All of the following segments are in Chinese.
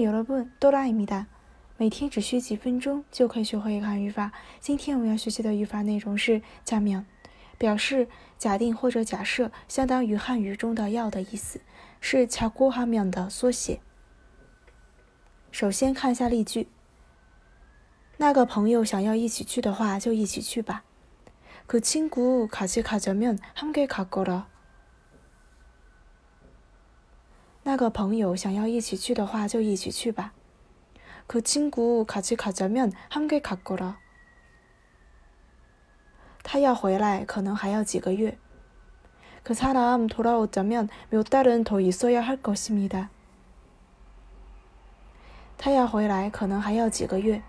여러분 또라입니다. 每天只需几分钟就可以学会一个汉语法。今天我们要学习的语法内容是“假名”，表示假定或者假设，相当于汉语中的“要”的意思，是“巧锅哈名”的缩写。首先看一下例句：那个朋友想要一起去的话，就一起去吧。그친구같이가자면함께가거 라。 那个朋友想要一起去的话，就一起去吧。그친구같이가자면함께가거 라。 他要回来，可能还要几个月。그사람돌아오자면몇달은더있어야할것입니다他要回来，可能还要几个月。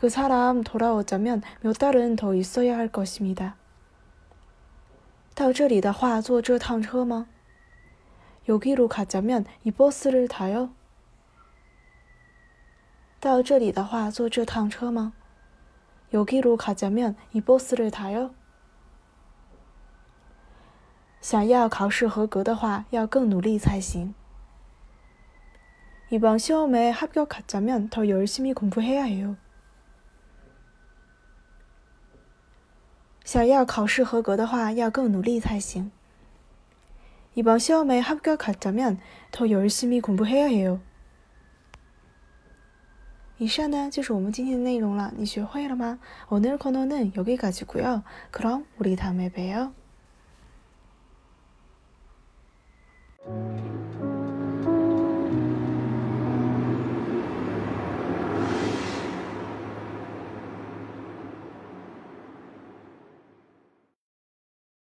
그사람돌아오자면몇달은더있어야할것입니다到这里的话，坐这趟车吗？ 여기로가자면이버스를타 요。 到这里的话，坐这趟车吗？여기로가자면이버스를타 요。 想要考试合格的话，要更努力才行。이번시험에합격하자면더열심히공부해야해 요。 想要考试合格的话，要更努力才行。 이번시험에합격하자면더열심히공부해야해 요。 以上呢就是我们今天的内容了，你学会了吗？오늘코너는여기까지고요그럼우리다음에봬요